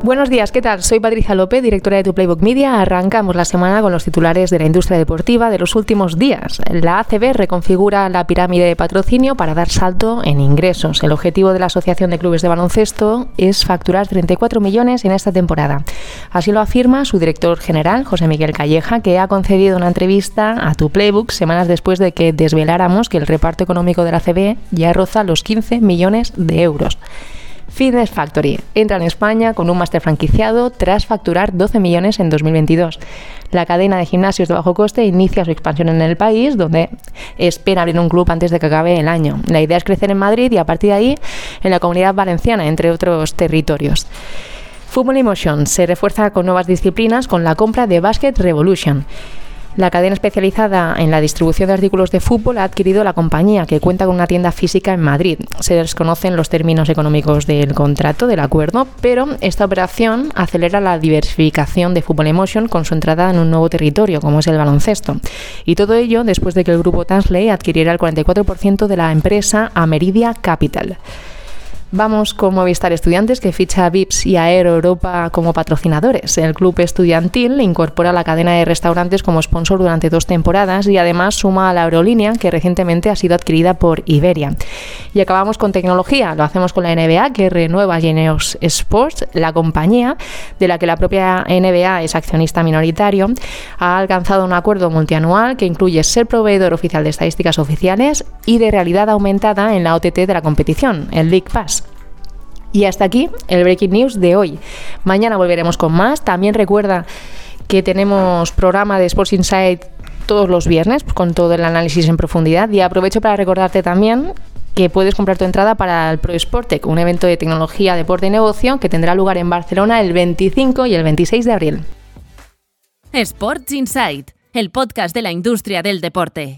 Buenos días, ¿qué tal? Soy Patricia López, directora de Tu Playbook Media. Arrancamos la semana con los titulares de la industria deportiva de los últimos días. La ACB reconfigura la pirámide de patrocinio para dar salto en ingresos. El objetivo de la Asociación de Clubes de Baloncesto es facturar 34 millones en esta temporada. Así lo afirma su director general, José Miguel Calleja, que ha concedido una entrevista a Tu Playbook semanas después de que desveláramos que el reparto económico de la ACB ya roza los 15 millones de euros. Fitness Factory entra en España con un máster franquiciado tras facturar 12 millones en 2022. La cadena de gimnasios de bajo coste inicia su expansión en el país, donde espera abrir un club antes de que acabe el año. La idea es crecer en Madrid y a partir de ahí en la comunidad valenciana, entre otros territorios. Football Emotion se refuerza con nuevas disciplinas con la compra de Basket Revolution. La cadena especializada en la distribución de artículos de fútbol ha adquirido la compañía, que cuenta con una tienda física en Madrid. Se desconocen los términos económicos del contrato, del acuerdo, pero esta operación acelera la diversificación de Football Emotion con su entrada en un nuevo territorio, como es el baloncesto. Y todo ello después de que el grupo Tansley adquiriera el 44% de la empresa Ameridia Capital. Vamos con Movistar Estudiantes, que ficha a VIPS y Aero Europa como patrocinadores. El club estudiantil incorpora la cadena de restaurantes como sponsor durante dos temporadas y además suma a la aerolínea, que recientemente ha sido adquirida por Iberia. Y acabamos con tecnología. Lo hacemos con la NBA, que renueva Geneos Sports, la compañía de la que la propia NBA es accionista minoritario. Ha alcanzado un acuerdo multianual que incluye ser proveedor oficial de estadísticas oficiales y de realidad aumentada en la OTT de la competición, el League Pass. Y hasta aquí el Breaking News de hoy. Mañana volveremos con más. También recuerda que tenemos programa de Sports Insight todos los viernes con todo el análisis en profundidad. Y aprovecho para recordarte también que puedes comprar tu entrada para el Pro Sportec, un evento de tecnología, deporte y negocio que tendrá lugar en Barcelona el 25 y el 26 de abril. Sports Insight, el podcast de la industria del deporte.